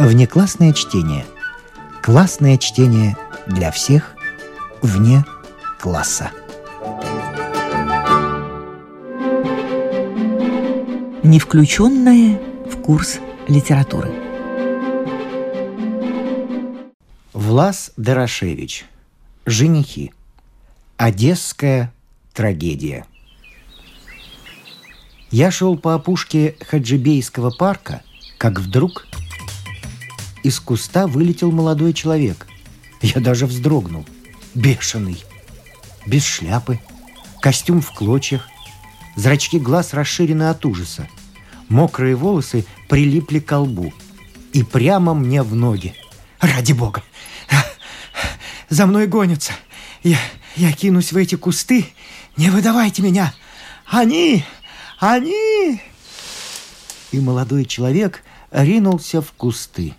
Внеклассное чтение. Классное чтение для всех вне класса. Не включенное в курс литературы. Влас Дорошевич. Женихи. Одесская трагедия. Я шел по опушке Хаджибейского парка, как вдруг из куста вылетел молодой человек. Я даже вздрогнул. Бешеный. Без шляпы. Костюм в клочьях. Зрачки глаз расширены от ужаса. Мокрые волосы прилипли к лбу. И прямо мне в ноги. Ради бога! За мной гонятся. Я, я кинусь в эти кусты. Не выдавайте меня. Они! Они! И молодой человек ринулся в кусты.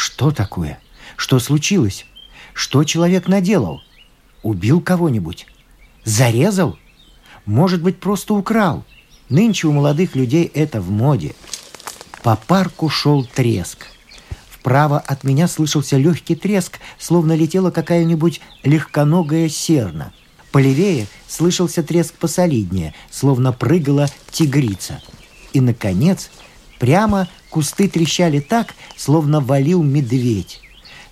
Что такое? Что случилось? Что человек наделал? Убил кого-нибудь? Зарезал? Может быть, просто украл? Нынче у молодых людей это в моде. По парку шел треск. Вправо от меня слышался легкий треск, словно летела какая-нибудь легконогая серна. Полевее слышался треск посолиднее, словно прыгала тигрица. И, наконец, прямо Кусты трещали так, словно валил медведь.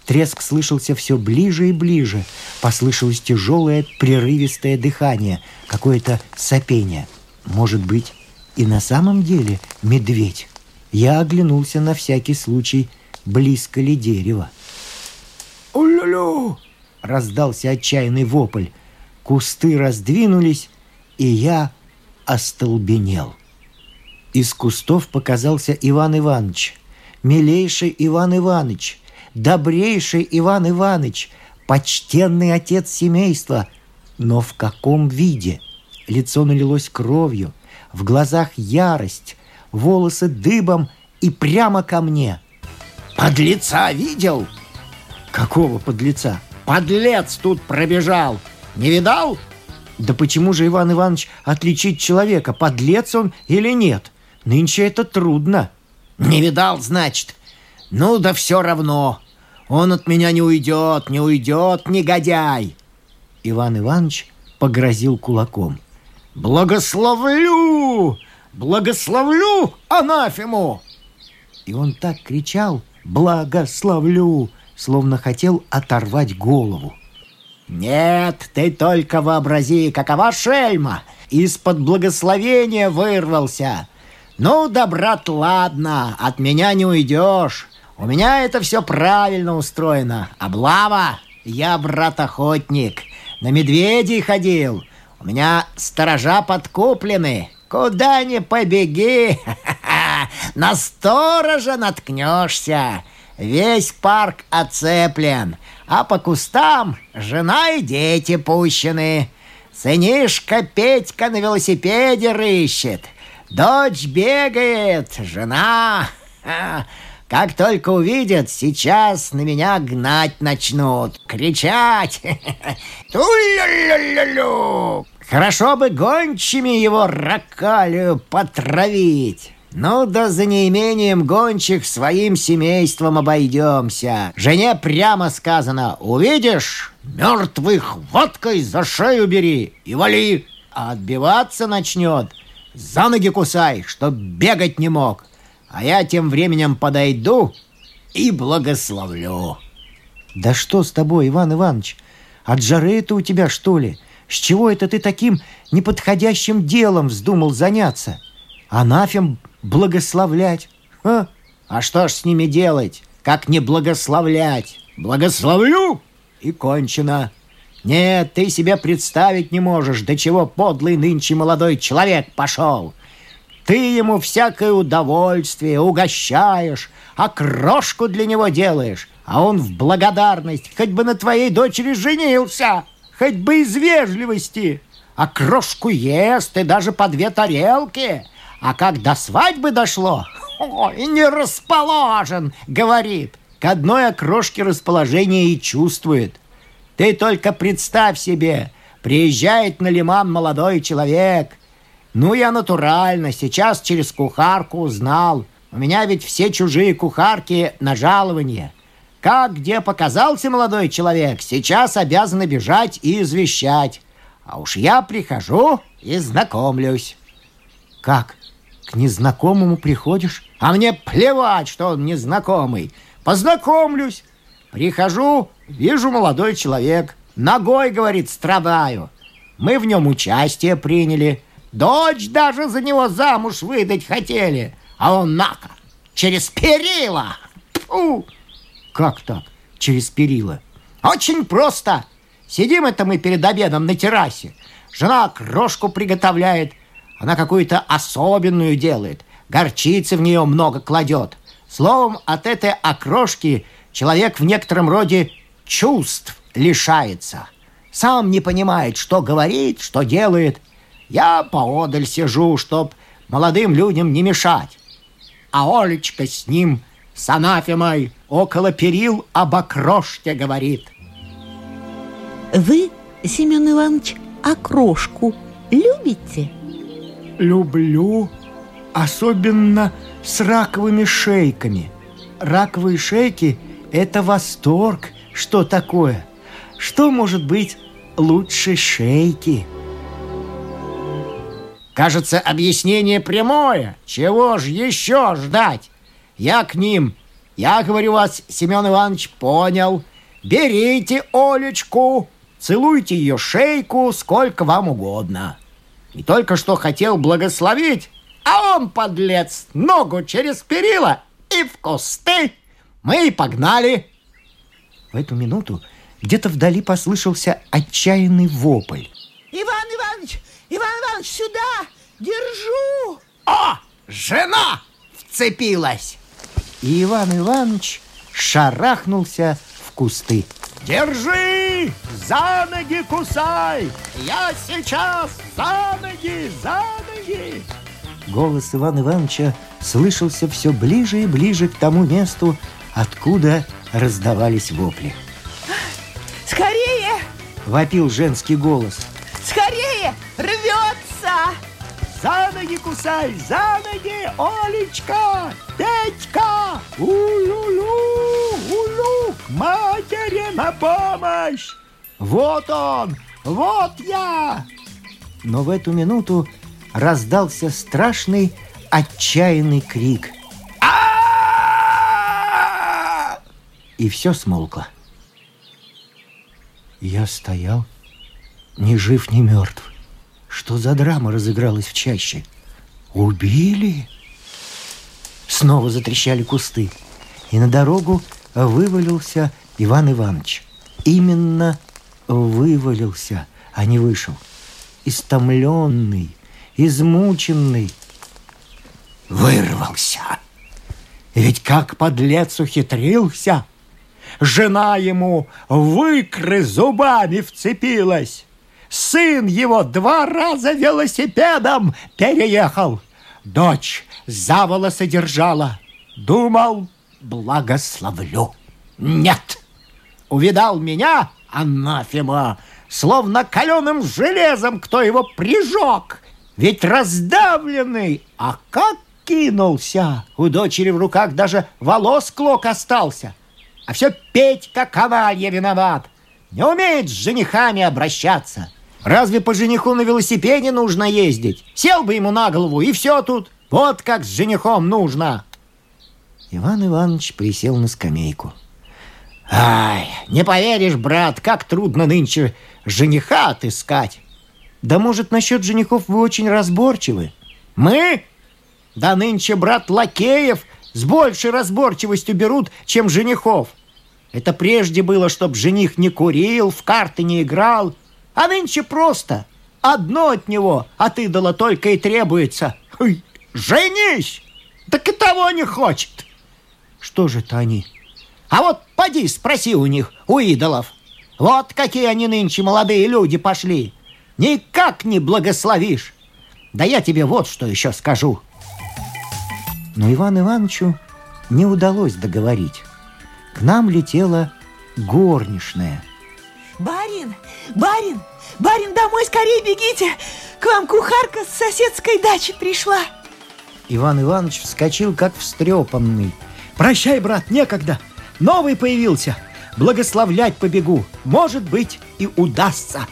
Треск слышался все ближе и ближе. Послышалось тяжелое прерывистое дыхание, какое-то сопение. Может быть, и на самом деле медведь. Я оглянулся на всякий случай, близко ли дерево. «Улю-лю!» — раздался отчаянный вопль. Кусты раздвинулись, и я остолбенел. Из кустов показался Иван Иванович. Милейший Иван Иванович, добрейший Иван Иванович, почтенный отец семейства. Но в каком виде? Лицо налилось кровью, в глазах ярость, волосы дыбом и прямо ко мне. «Подлеца видел?» «Какого подлеца?» «Подлец тут пробежал! Не видал?» «Да почему же, Иван Иванович, отличить человека, подлец он или нет?» Нынче это трудно. Не видал, значит? Ну да все равно. Он от меня не уйдет, не уйдет, негодяй. Иван Иванович погрозил кулаком. Благословлю! Благословлю анафему! И он так кричал «Благословлю!», словно хотел оторвать голову. «Нет, ты только вообрази, какова шельма! Из-под благословения вырвался! «Ну да, брат, ладно, от меня не уйдешь. У меня это все правильно устроено. Облава, я брат-охотник. На медведей ходил. У меня сторожа подкуплены. Куда ни побеги, на сторожа наткнешься. Весь парк оцеплен, а по кустам жена и дети пущены. Сынишка Петька на велосипеде рыщет — Дочь бегает, жена. Как только увидят, сейчас на меня гнать начнут, кричать. Ту-ля-ля-ля-лю. Хорошо бы гончими его ракалию потравить. Ну да за неимением гончих своим семейством обойдемся. Жене прямо сказано, увидишь, мертвых водкой за шею бери и вали. А отбиваться начнет – за ноги кусай, чтоб бегать не мог. А я тем временем подойду и благословлю. Да что с тобой, Иван Иванович? От жары это у тебя, что ли? С чего это ты таким неподходящим делом вздумал заняться? Анафем благословлять? А? а что ж с ними делать, как не благословлять? Благословлю и кончено. Нет, ты себе представить не можешь, до чего подлый нынче молодой человек пошел. Ты ему всякое удовольствие угощаешь, а крошку для него делаешь, а он в благодарность хоть бы на твоей дочери женился, хоть бы из вежливости. А крошку ест и даже по две тарелки. А как до свадьбы дошло, ой, не расположен, говорит. К одной окрошке расположение и чувствует – ты только представь себе, приезжает на лиман молодой человек. Ну, я натурально, сейчас через кухарку узнал. У меня ведь все чужие кухарки на жалование. Как где показался молодой человек, сейчас обязаны бежать и извещать. А уж я прихожу и знакомлюсь. Как? К незнакомому приходишь? А мне плевать, что он незнакомый. Познакомлюсь. Прихожу, вижу молодой человек. Ногой, говорит, страдаю. Мы в нем участие приняли. Дочь даже за него замуж выдать хотели. А он нака, через перила. Фу! Как так? Через перила? Очень просто. Сидим это мы перед обедом на террасе. Жена крошку приготовляет. Она какую-то особенную делает. Горчицы в нее много кладет. Словом, от этой окрошки человек в некотором роде чувств лишается. Сам не понимает, что говорит, что делает. Я поодаль сижу, чтоб молодым людям не мешать. А Олечка с ним, с анафемой, около перил об окрошке говорит. Вы, Семен Иванович, окрошку любите? Люблю, особенно с раковыми шейками. Раковые шейки – это восторг. Что такое? Что может быть лучше шейки? Кажется, объяснение прямое. Чего ж еще ждать? Я к ним. Я, говорю вас, Семен Иванович, понял. Берите Олечку, целуйте ее шейку сколько вам угодно. И только что хотел благословить, а он, подлец, ногу через перила и в кусты. Мы и погнали. В эту минуту где-то вдали послышался отчаянный вопль. Иван Иванович, Иван Иванович, сюда! Держу! О, жена вцепилась! И Иван Иванович шарахнулся в кусты. Держи! За ноги кусай! Я сейчас за ноги, за ноги! Голос Ивана Ивановича слышался все ближе и ближе к тому месту, откуда раздавались вопли. Скорее! Вопил женский голос. Скорее! Рвется! За ноги кусай, за ноги, Олечка, Петька! Улю-лю, улю, к матери на помощь! Вот он, вот я! Но в эту минуту раздался страшный отчаянный крик. И все смолкло. Я стоял, ни жив, ни мертв. Что за драма разыгралась в чаще? Убили? Снова затрещали кусты, и на дорогу вывалился Иван Иванович. Именно вывалился, а не вышел. Истомленный, измученный. Вырвался. Ведь как подлец ухитрился. Жена ему в икры зубами вцепилась. Сын его два раза велосипедом переехал. Дочь за волосы держала. Думал, благословлю. Нет. Увидал меня, анафема, словно каленым железом кто его прижег. Ведь раздавленный, а как кинулся. У дочери в руках даже волос клок остался. А все Петька Ковалья виноват. Не умеет с женихами обращаться. Разве по жениху на велосипеде нужно ездить? Сел бы ему на голову, и все тут. Вот как с женихом нужно. Иван Иванович присел на скамейку. Ай, не поверишь, брат, как трудно нынче жениха отыскать. Да может, насчет женихов вы очень разборчивы? Мы? Да нынче, брат, лакеев с большей разборчивостью берут, чем женихов. Это прежде было, чтоб жених не курил, в карты не играл, а нынче просто. Одно от него от идола только и требуется. Ой, женись! Так и того не хочет. Что же это они? А вот поди спроси у них, у идолов. Вот какие они нынче молодые люди пошли. Никак не благословишь. Да я тебе вот что еще скажу. Но Иван Ивановичу не удалось договорить. К нам летела горничная. Барин, барин, барин, домой скорее бегите! К вам кухарка с соседской дачи пришла. Иван Иванович вскочил, как встрепанный. «Прощай, брат, некогда! Новый появился! Благословлять побегу! Может быть, и удастся!»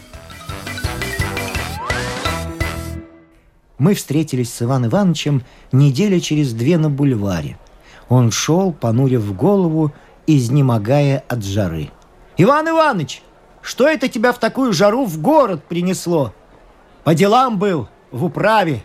Мы встретились с Иван Ивановичем недели через две на бульваре. Он шел, понурив голову, изнемогая от жары. «Иван Иванович, что это тебя в такую жару в город принесло?» «По делам был, в управе,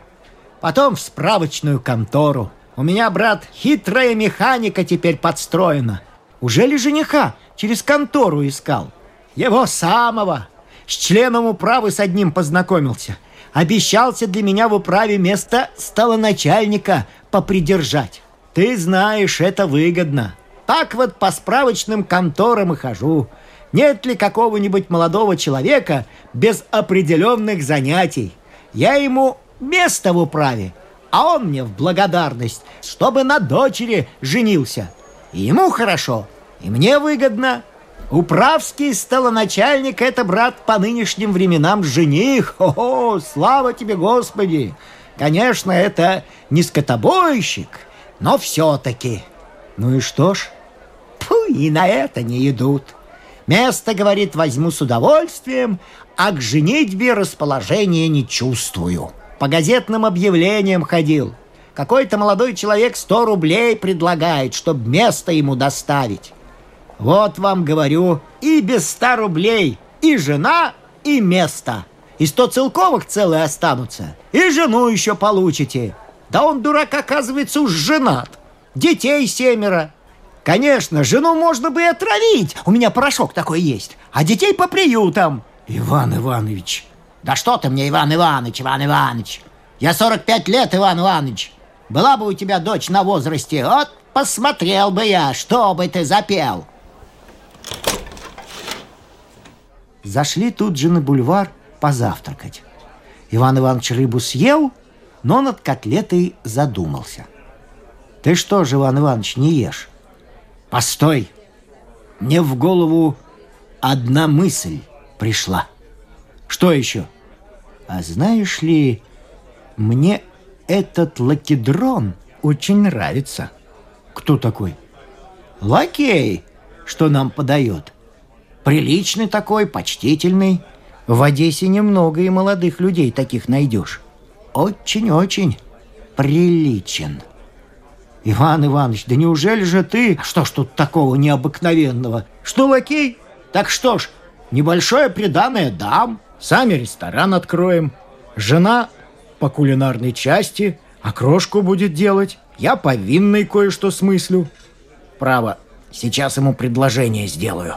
потом в справочную контору. У меня, брат, хитрая механика теперь подстроена. Уже ли жениха через контору искал? Его самого. С членом управы с одним познакомился – обещался для меня в управе место стало начальника попридержать. Ты знаешь, это выгодно. Так вот по справочным конторам и хожу. Нет ли какого-нибудь молодого человека без определенных занятий? Я ему место в управе, а он мне в благодарность, чтобы на дочери женился. И ему хорошо, и мне выгодно. Управский столоначальник — это, брат, по нынешним временам жених. О, слава тебе, Господи! Конечно, это не скотобойщик, но все-таки. Ну и что ж? И на это не идут. Место, говорит, возьму с удовольствием, а к женитьбе расположения не чувствую. По газетным объявлениям ходил. Какой-то молодой человек сто рублей предлагает, чтобы место ему доставить. Вот вам говорю, и без ста рублей, и жена, и место. И сто целковых целые останутся, и жену еще получите. Да он, дурак, оказывается, уж женат. Детей семеро. Конечно, жену можно бы и отравить. У меня порошок такой есть. А детей по приютам. Иван Иванович. Да что ты мне, Иван Иванович, Иван Иванович. Я 45 лет, Иван Иванович. Была бы у тебя дочь на возрасте, вот посмотрел бы я, что бы ты запел. Зашли тут же на бульвар позавтракать. Иван Иванович рыбу съел, но над котлетой задумался. «Ты что же, Иван Иванович, не ешь?» «Постой! Мне в голову одна мысль пришла». «Что еще?» «А знаешь ли, мне этот лакедрон очень нравится». «Кто такой?» «Лакей, что нам подает. Приличный такой, почтительный. В Одессе немного и молодых людей таких найдешь. Очень-очень приличен. Иван Иванович, да неужели же ты... А что ж тут такого необыкновенного? Что, лакей? Так что ж, небольшое приданное дам. Сами ресторан откроем. Жена по кулинарной части окрошку будет делать. Я по винной кое-что смыслю. Право, сейчас ему предложение сделаю.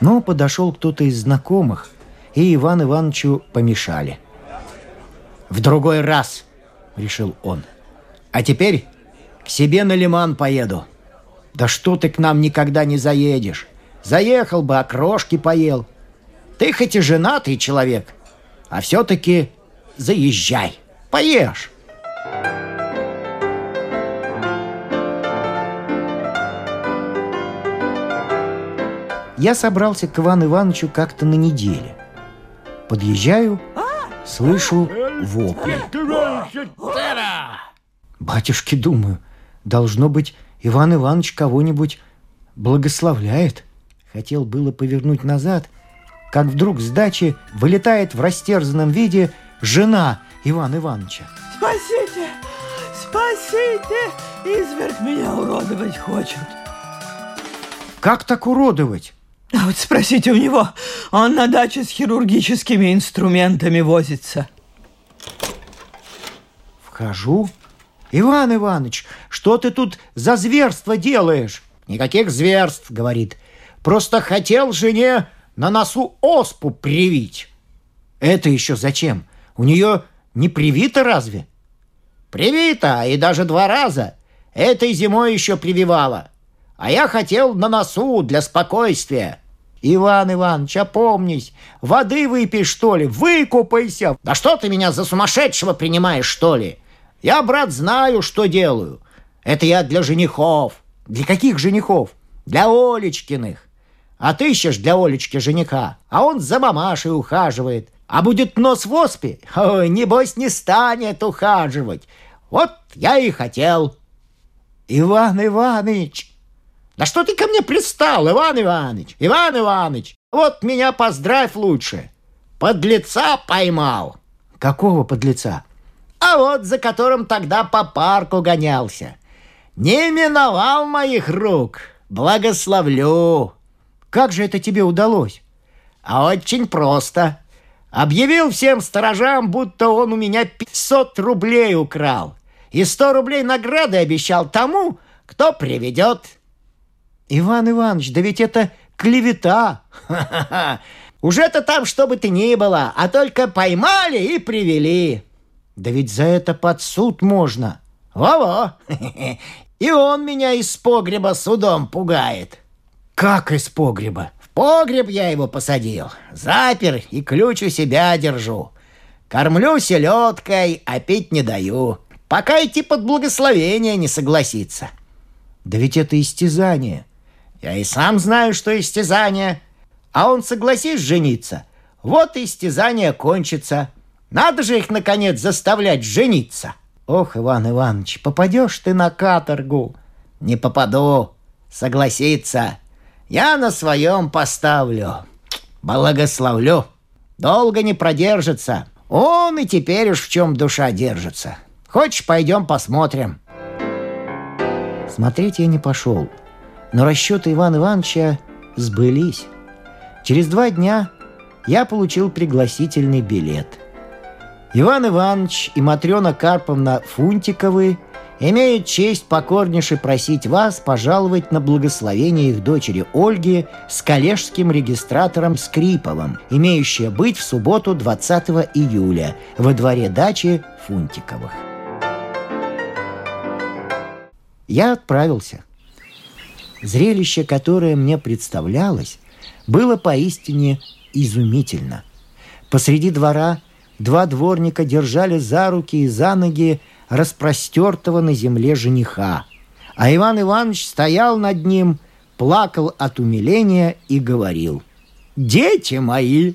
Но подошел кто-то из знакомых, и Иван Ивановичу помешали. «В другой раз», — решил он. «А теперь к себе на лиман поеду». «Да что ты к нам никогда не заедешь? Заехал бы, окрошки поел. Ты хоть и женатый человек, а все-таки заезжай, поешь». Я собрался к Ивану Ивановичу как-то на неделе. Подъезжаю, слышу вопли. Батюшки, думаю, должно быть, Иван Иванович кого-нибудь благословляет. Хотел было повернуть назад, как вдруг с дачи вылетает в растерзанном виде жена Ивана Ивановича. Спасите! Спасите! Изверг меня уродовать хочет. Как так уродовать? А вот спросите у него, он на даче с хирургическими инструментами возится. Вхожу. Иван Иванович, что ты тут за зверство делаешь? Никаких зверств, говорит. Просто хотел жене на носу оспу привить. Это еще зачем? У нее не привито разве? Привито, и даже два раза. Этой зимой еще прививала. А я хотел на носу для спокойствия. Иван Иванович, опомнись. Воды выпей, что ли? Выкупайся. Да что ты меня за сумасшедшего принимаешь, что ли? Я, брат, знаю, что делаю. Это я для женихов. Для каких женихов? Для Олечкиных. А ты ищешь для Олечки жениха, а он за мамашей ухаживает. А будет нос в оспе, ой, небось не станет ухаживать. Вот я и хотел. Иван Иванович, да что ты ко мне пристал, Иван Иванович? Иван Иванович, вот меня поздравь лучше. Подлеца поймал. Какого подлеца? А вот за которым тогда по парку гонялся. Не миновал моих рук. Благословлю. Как же это тебе удалось? А очень просто. Объявил всем сторожам, будто он у меня 500 рублей украл. И 100 рублей награды обещал тому, кто приведет. Иван Иванович, да ведь это клевета. Уже-то там, что бы ты ни было, а только поймали и привели. Да ведь за это под суд можно. Во-во. И он меня из погреба судом пугает. Как из погреба? В погреб я его посадил. Запер и ключ у себя держу. Кормлю селедкой, а пить не даю. Пока идти под благословение не согласится. Да ведь это истязание. Я и сам знаю, что истязание. А он согласись жениться. Вот истязание кончится. Надо же их, наконец, заставлять жениться. Ох, Иван Иванович, попадешь ты на каторгу. Не попаду. Согласиться. Я на своем поставлю. Благословлю. Долго не продержится. Он и теперь уж в чем душа держится. Хочешь, пойдем посмотрим. Смотреть я не пошел, но расчеты Ивана Ивановича сбылись. Через два дня я получил пригласительный билет – Иван Иванович и Матрена Карповна Фунтиковы имеют честь покорнейше просить вас пожаловать на благословение их дочери Ольги с коллежским регистратором Скриповым, имеющее быть в субботу 20 июля во дворе дачи Фунтиковых. Я отправился. Зрелище, которое мне представлялось, было поистине изумительно. Посреди двора – Два дворника держали за руки и за ноги распростертого на земле жениха. А Иван Иванович стоял над ним, плакал от умиления и говорил. «Дети мои,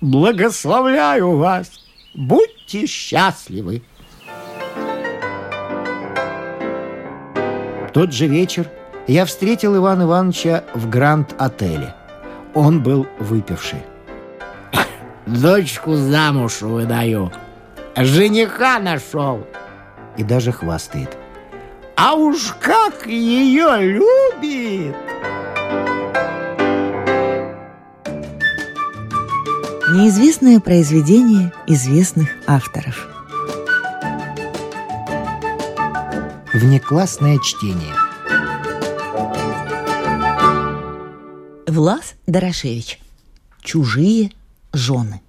благословляю вас! Будьте счастливы!» Тот же вечер я встретил Ивана Ивановича в Гранд-отеле. Он был выпивший. Дочку замуж выдаю. Жениха нашел. И даже хвастает. А уж как ее любит! Неизвестное произведение известных авторов. Внеклассное чтение. Влас Дорошевич. Чужие жены.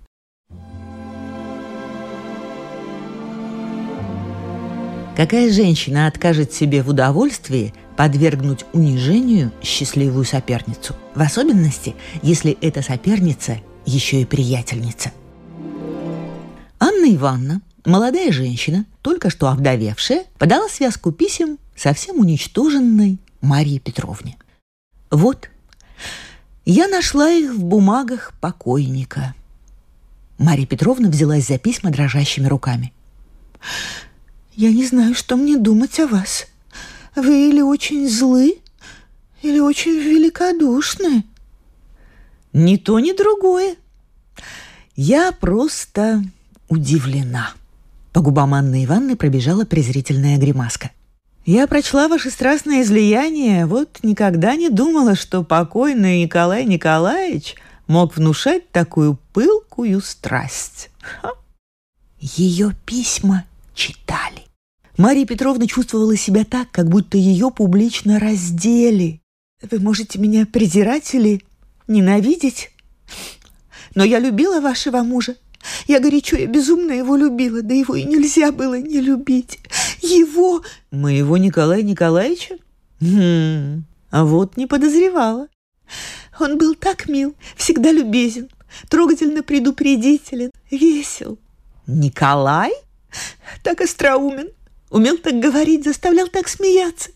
Какая женщина откажет себе в удовольствии подвергнуть унижению счастливую соперницу? В особенности, если эта соперница еще и приятельница. Анна Ивановна, молодая женщина, только что овдовевшая, подала связку писем совсем уничтоженной Марии Петровне. Вот я нашла их в бумагах покойника. Мария Петровна взялась за письма дрожащими руками. «Я не знаю, что мне думать о вас. Вы или очень злы, или очень великодушны». «Ни то, ни другое. Я просто удивлена». По губам Анны Ивановны пробежала презрительная гримаска – я прочла ваше страстное излияние, вот никогда не думала, что покойный Николай Николаевич мог внушать такую пылкую страсть. Ха. Ее письма читали. Мария Петровна чувствовала себя так, как будто ее публично раздели. Вы можете меня презирать или ненавидеть, но я любила вашего мужа. Я горячо и безумно его любила, да его и нельзя было не любить. Его... Моего Николая Николаевича? Хм, а вот не подозревала. Он был так мил, всегда любезен, трогательно предупредителен, весел. Николай? Так остроумен, умел так говорить, заставлял так смеяться.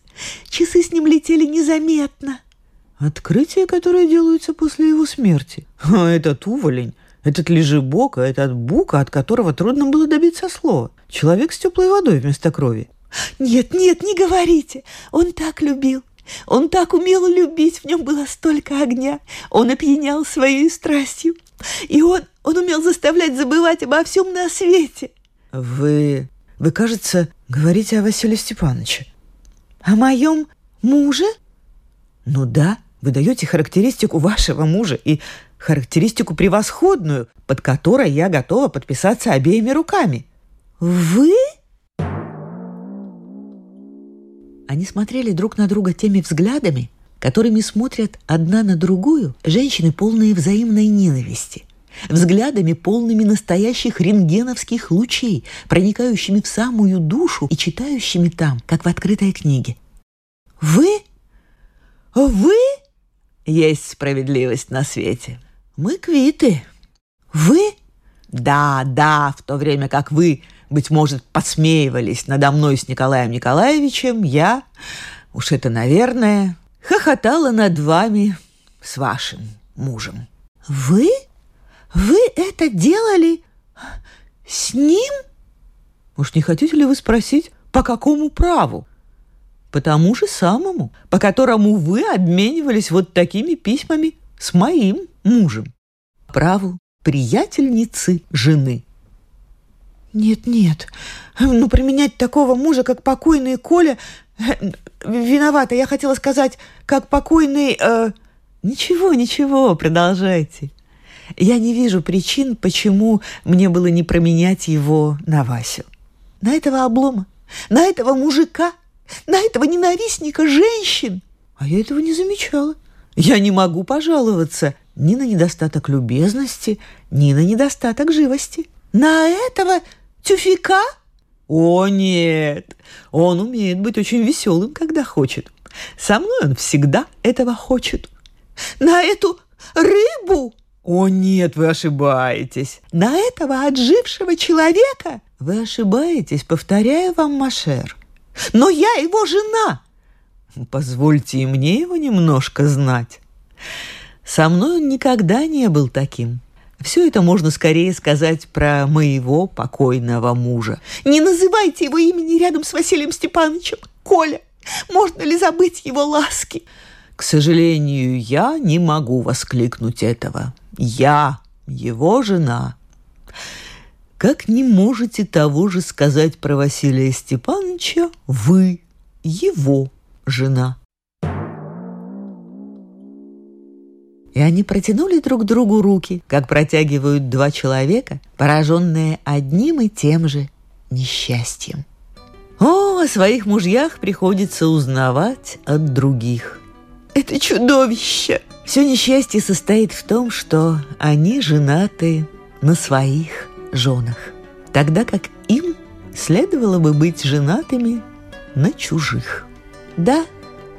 Часы с ним летели незаметно. Открытия, которые делаются после его смерти. А этот уволень Этот лежебока, этот бука, от которого трудно было добиться слова. Человек с теплой водой вместо крови. Нет, нет, не говорите. Он так любил. Он так умел любить, в нем было столько огня. Он опьянял своей страстью. И он, он умел заставлять забывать обо всем на свете. Вы, вы, кажется, говорите о Василии Степановиче. О моем муже? Ну да, вы даете характеристику вашего мужа и характеристику превосходную, под которой я готова подписаться обеими руками. Вы? Они смотрели друг на друга теми взглядами, которыми смотрят одна на другую женщины, полные взаимной ненависти, взглядами, полными настоящих рентгеновских лучей, проникающими в самую душу и читающими там, как в открытой книге. «Вы? Вы?» Есть справедливость на свете. Мы квиты. Вы? Да, да, в то время как вы быть может, подсмеивались надо мной с Николаем Николаевичем, я, уж это, наверное, хохотала над вами с вашим мужем. Вы? Вы это делали с ним? Уж не хотите ли вы спросить, по какому праву? По тому же самому, по которому вы обменивались вот такими письмами с моим мужем. Праву приятельницы жены – нет-нет, ну применять такого мужа, как покойный Коля... Э, виновата, я хотела сказать, как покойный... Э... Ничего, ничего, продолжайте. Я не вижу причин, почему мне было не променять его на Васю. На этого облома, на этого мужика, на этого ненавистника женщин. А я этого не замечала. Я не могу пожаловаться ни на недостаток любезности, ни на недостаток живости. На этого Тюфика? О, нет, он умеет быть очень веселым, когда хочет. Со мной он всегда этого хочет. На эту рыбу? О, нет, вы ошибаетесь. На этого отжившего человека? Вы ошибаетесь, повторяю вам, Машер. Но я его жена. Позвольте и мне его немножко знать. Со мной он никогда не был таким. Все это можно скорее сказать про моего покойного мужа. Не называйте его имени рядом с Василием Степановичем. Коля, можно ли забыть его ласки? К сожалению, я не могу воскликнуть этого. Я его жена. Как не можете того же сказать про Василия Степановича вы, его жена? и они протянули друг другу руки, как протягивают два человека, пораженные одним и тем же несчастьем. О, о своих мужьях приходится узнавать от других. Это чудовище! Все несчастье состоит в том, что они женаты на своих женах, тогда как им следовало бы быть женатыми на чужих. Да,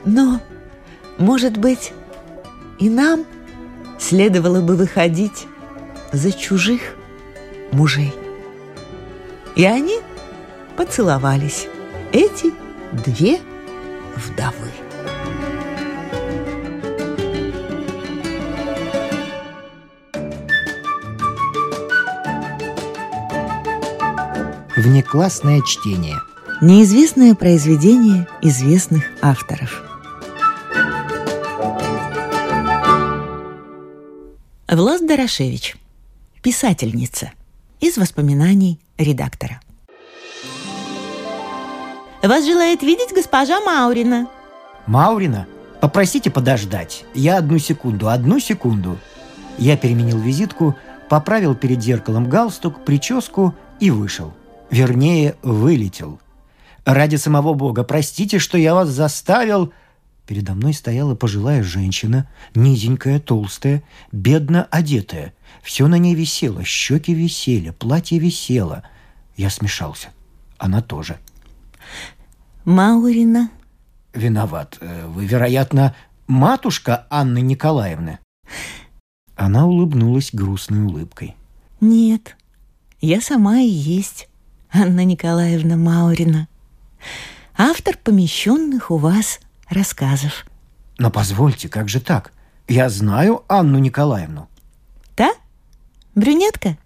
но, может быть, и нам – следовало бы выходить за чужих мужей. И они поцеловались, эти две вдовы. Внеклассное чтение. Неизвестное произведение известных авторов – Влас Дорошевич, писательница, из воспоминаний редактора. Вас желает видеть госпожа Маурина. Маурина? Попросите подождать. Я одну секунду, одну секунду. Я переменил визитку, поправил перед зеркалом галстук, прическу и вышел. Вернее, вылетел. Ради самого Бога, простите, что я вас заставил... Передо мной стояла пожилая женщина, низенькая, толстая, бедно одетая. Все на ней висело, щеки висели, платье висело. Я смешался. Она тоже. Маурина. Виноват. Э, вы, вероятно, матушка Анны Николаевны. Она улыбнулась грустной улыбкой. Нет, я сама и есть Анна Николаевна Маурина. Автор помещенных у вас рассказов. Но позвольте, как же так? Я знаю Анну Николаевну. Да? Брюнетка?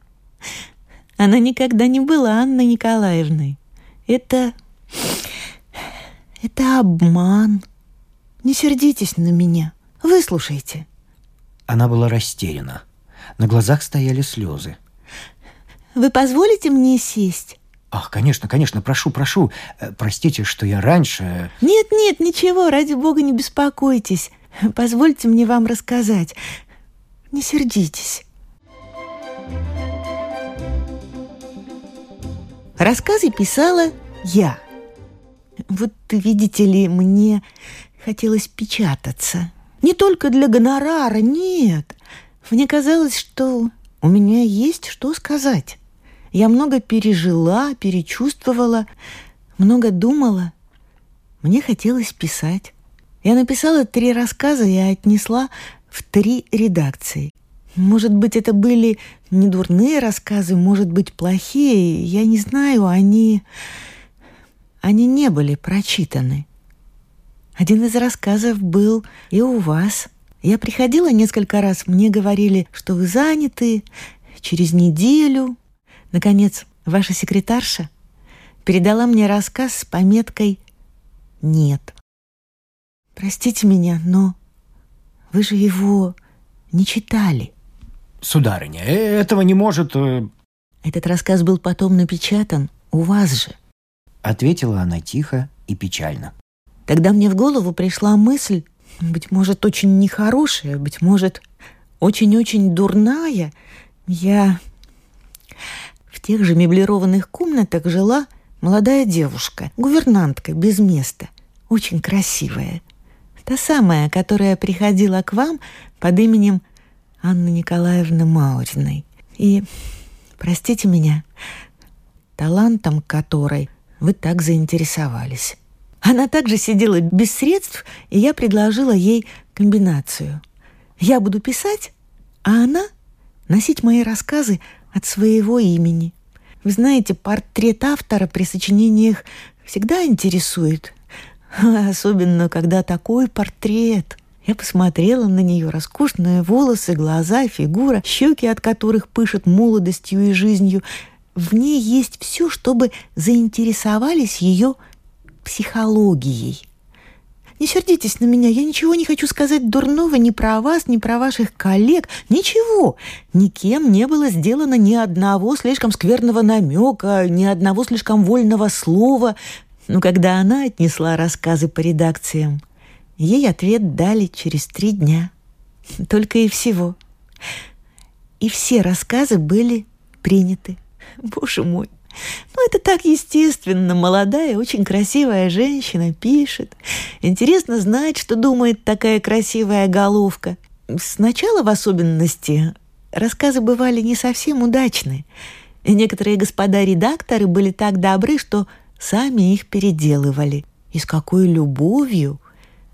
Она никогда не была Анной Николаевной. Это... Это обман. Не сердитесь на меня. Выслушайте. Она была растеряна. На глазах стояли слезы. Вы позволите мне сесть? Ах, конечно, конечно, прошу, прошу. Э, простите, что я раньше... Нет, нет, ничего, ради бога, не беспокойтесь. Позвольте мне вам рассказать. Не сердитесь. Рассказы писала я. Вот видите ли, мне хотелось печататься. Не только для гонорара, нет. Мне казалось, что у меня есть что сказать. Я много пережила, перечувствовала, много думала. Мне хотелось писать. Я написала три рассказа и отнесла в три редакции. Может быть, это были не дурные рассказы, может быть, плохие. Я не знаю, они... Они не были прочитаны. Один из рассказов был и у вас. Я приходила несколько раз, мне говорили, что вы заняты, через неделю. Наконец, ваша секретарша передала мне рассказ с пометкой «Нет». Простите меня, но вы же его не читали. Сударыня, э, этого не может... Э, Этот рассказ был потом напечатан у вас же. Ответила она тихо и печально. Тогда мне в голову пришла мысль, быть может, очень нехорошая, быть может, очень-очень дурная. Я в тех же меблированных комнатах жила молодая девушка, гувернантка без места, очень красивая. Та самая, которая приходила к вам под именем Анны Николаевны Мауриной. И, простите меня, талантом которой вы так заинтересовались. Она также сидела без средств, и я предложила ей комбинацию. Я буду писать, а она носить мои рассказы от своего имени. Вы знаете, портрет автора при сочинениях всегда интересует. Особенно, когда такой портрет. Я посмотрела на нее, роскошные волосы, глаза, фигура, щеки от которых пышет молодостью и жизнью. В ней есть все, чтобы заинтересовались ее психологией. Не сердитесь на меня, я ничего не хочу сказать дурного ни про вас, ни про ваших коллег. Ничего. Никем не было сделано ни одного слишком скверного намека, ни одного слишком вольного слова. Но когда она отнесла рассказы по редакциям, ей ответ дали через три дня. Только и всего. И все рассказы были приняты. Боже мой, ну, это так естественно. Молодая, очень красивая женщина пишет. Интересно знать, что думает такая красивая головка. Сначала, в особенности, рассказы бывали не совсем удачны. Некоторые господа редакторы были так добры, что сами их переделывали. И с какой любовью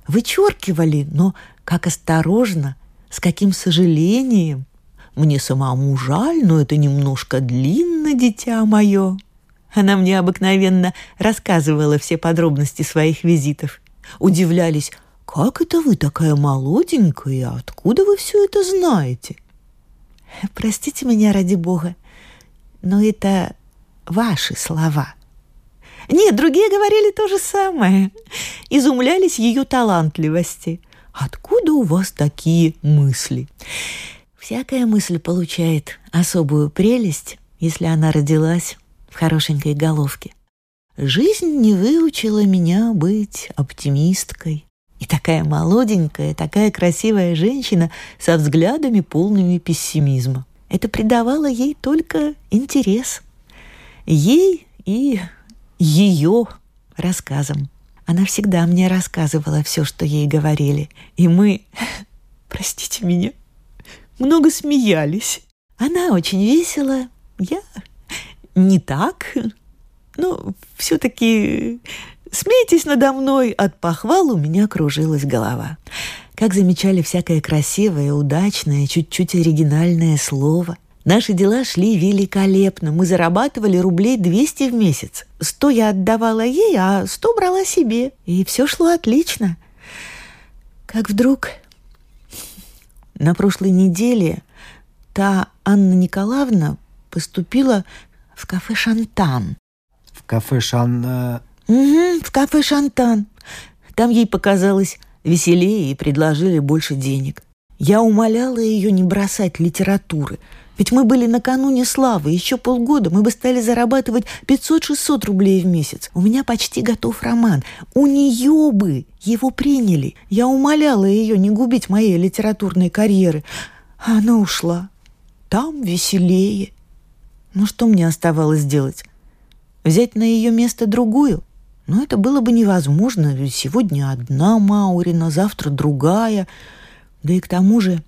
вычеркивали, но как осторожно, с каким сожалением. Мне самому жаль, но это немножко длинно, дитя мое». Она мне обыкновенно рассказывала все подробности своих визитов. Удивлялись, как это вы такая молоденькая, откуда вы все это знаете? Простите меня ради бога, но это ваши слова. Нет, другие говорили то же самое. Изумлялись ее талантливости. Откуда у вас такие мысли? Всякая мысль получает особую прелесть, если она родилась в хорошенькой головке. Жизнь не выучила меня быть оптимисткой. И такая молоденькая, такая красивая женщина со взглядами полными пессимизма. Это придавало ей только интерес. Ей и ее рассказам. Она всегда мне рассказывала все, что ей говорили. И мы, простите меня, много смеялись. Она очень весела, я не так. Но все-таки смейтесь надо мной, от похвал у меня кружилась голова. Как замечали всякое красивое, удачное, чуть-чуть оригинальное слово. Наши дела шли великолепно. Мы зарабатывали рублей 200 в месяц. Сто я отдавала ей, а сто брала себе. И все шло отлично. Как вдруг на прошлой неделе та Анна Николаевна поступила в кафе «Шантан». В кафе «Шан...» Угу, в кафе «Шантан». Там ей показалось веселее и предложили больше денег. Я умоляла ее не бросать литературы, ведь мы были накануне славы. Еще полгода мы бы стали зарабатывать 500-600 рублей в месяц. У меня почти готов роман. У нее бы его приняли. Я умоляла ее не губить моей литературной карьеры. А она ушла. Там веселее. Ну что мне оставалось делать? Взять на ее место другую? Но это было бы невозможно. Сегодня одна Маурина, завтра другая. Да и к тому же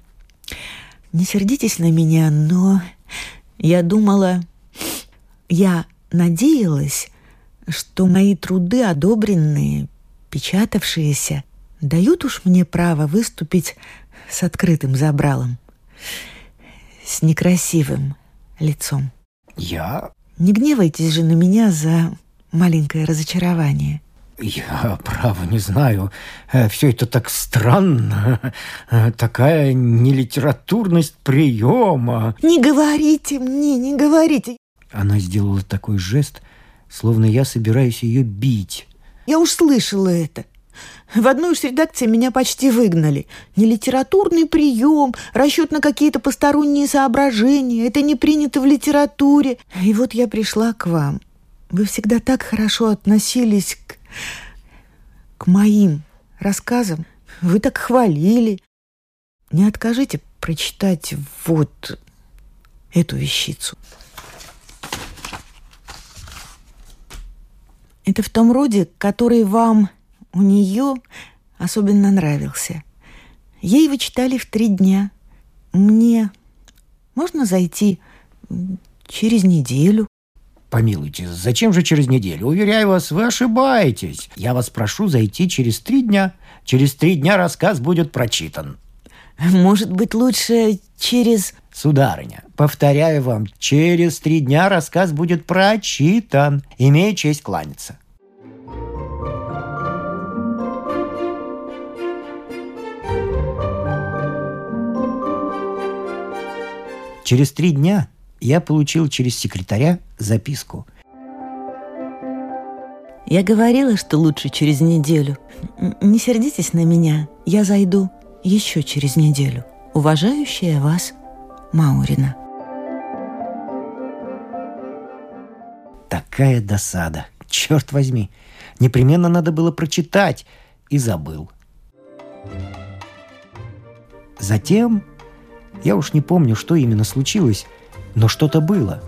не сердитесь на меня, но я думала, я надеялась, что мои труды, одобренные, печатавшиеся, дают уж мне право выступить с открытым забралом, с некрасивым лицом. Я... Не гневайтесь же на меня за маленькое разочарование – я, право, не знаю. Э, Все это так странно. Э, такая нелитературность приема. Не говорите мне, не говорите. Она сделала такой жест, словно я собираюсь ее бить. Я уж слышала это. В одной из редакций меня почти выгнали. Не литературный прием, расчет на какие-то посторонние соображения. Это не принято в литературе. И вот я пришла к вам. Вы всегда так хорошо относились к к моим рассказам. Вы так хвалили. Не откажите прочитать вот эту вещицу. Это в том роде, который вам у нее особенно нравился. Ей вы читали в три дня. Мне можно зайти через неделю? Помилуйте, зачем же через неделю? Уверяю вас, вы ошибаетесь. Я вас прошу зайти через три дня. Через три дня рассказ будет прочитан. Может быть, лучше через... Сударыня, повторяю вам, через три дня рассказ будет прочитан. Имею честь кланяться. Через три дня я получил через секретаря записку. Я говорила, что лучше через неделю. Не сердитесь на меня, я зайду еще через неделю. Уважающая вас Маурина. Такая досада. Черт возьми. Непременно надо было прочитать. И забыл. Затем, я уж не помню, что именно случилось, но что-то было.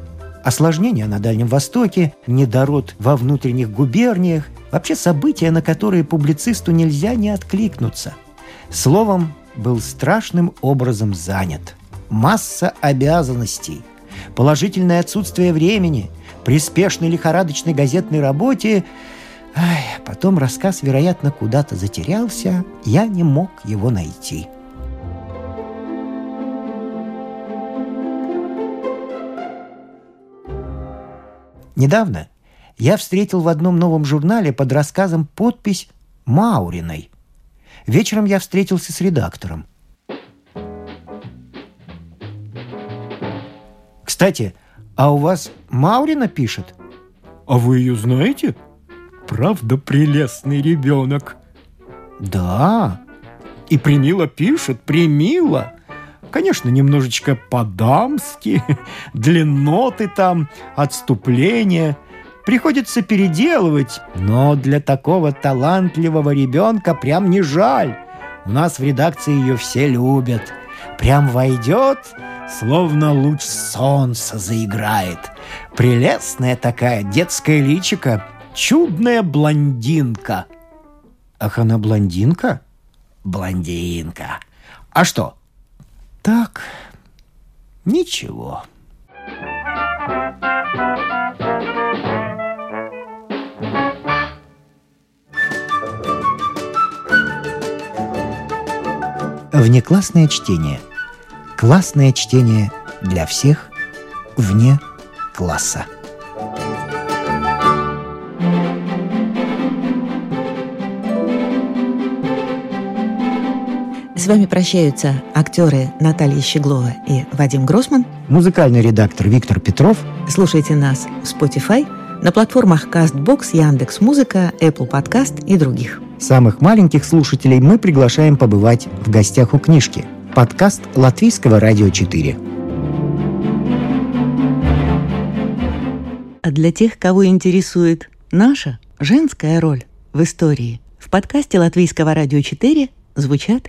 Осложнения на Дальнем Востоке, недород во внутренних губерниях, вообще события, на которые публицисту нельзя не откликнуться. Словом, был страшным образом занят. Масса обязанностей, положительное отсутствие времени, при спешной лихорадочной газетной работе Ай, потом рассказ, вероятно, куда-то затерялся, я не мог его найти. Недавно я встретил в одном новом журнале под рассказом подпись Мауриной. Вечером я встретился с редактором. Кстати, а у вас Маурина пишет? А вы ее знаете? Правда, прелестный ребенок. Да. И Примила пишет, Примила. Конечно, немножечко по-дамски, длинноты там, отступления. Приходится переделывать, но для такого талантливого ребенка прям не жаль. У нас в редакции ее все любят. Прям войдет, словно луч солнца заиграет. Прелестная такая детская личика, чудная блондинка. Ах, она блондинка? Блондинка. А что, так, ничего. Внеклассное чтение. Классное чтение для всех вне класса. С вами прощаются актеры Наталья Щеглова и Вадим Гросман. Музыкальный редактор Виктор Петров. Слушайте нас в Spotify, на платформах CastBox, Яндекс Музыка, Apple Podcast и других. Самых маленьких слушателей мы приглашаем побывать в гостях у книжки. Подкаст Латвийского радио 4. А для тех, кого интересует наша женская роль в истории, в подкасте Латвийского радио 4 звучат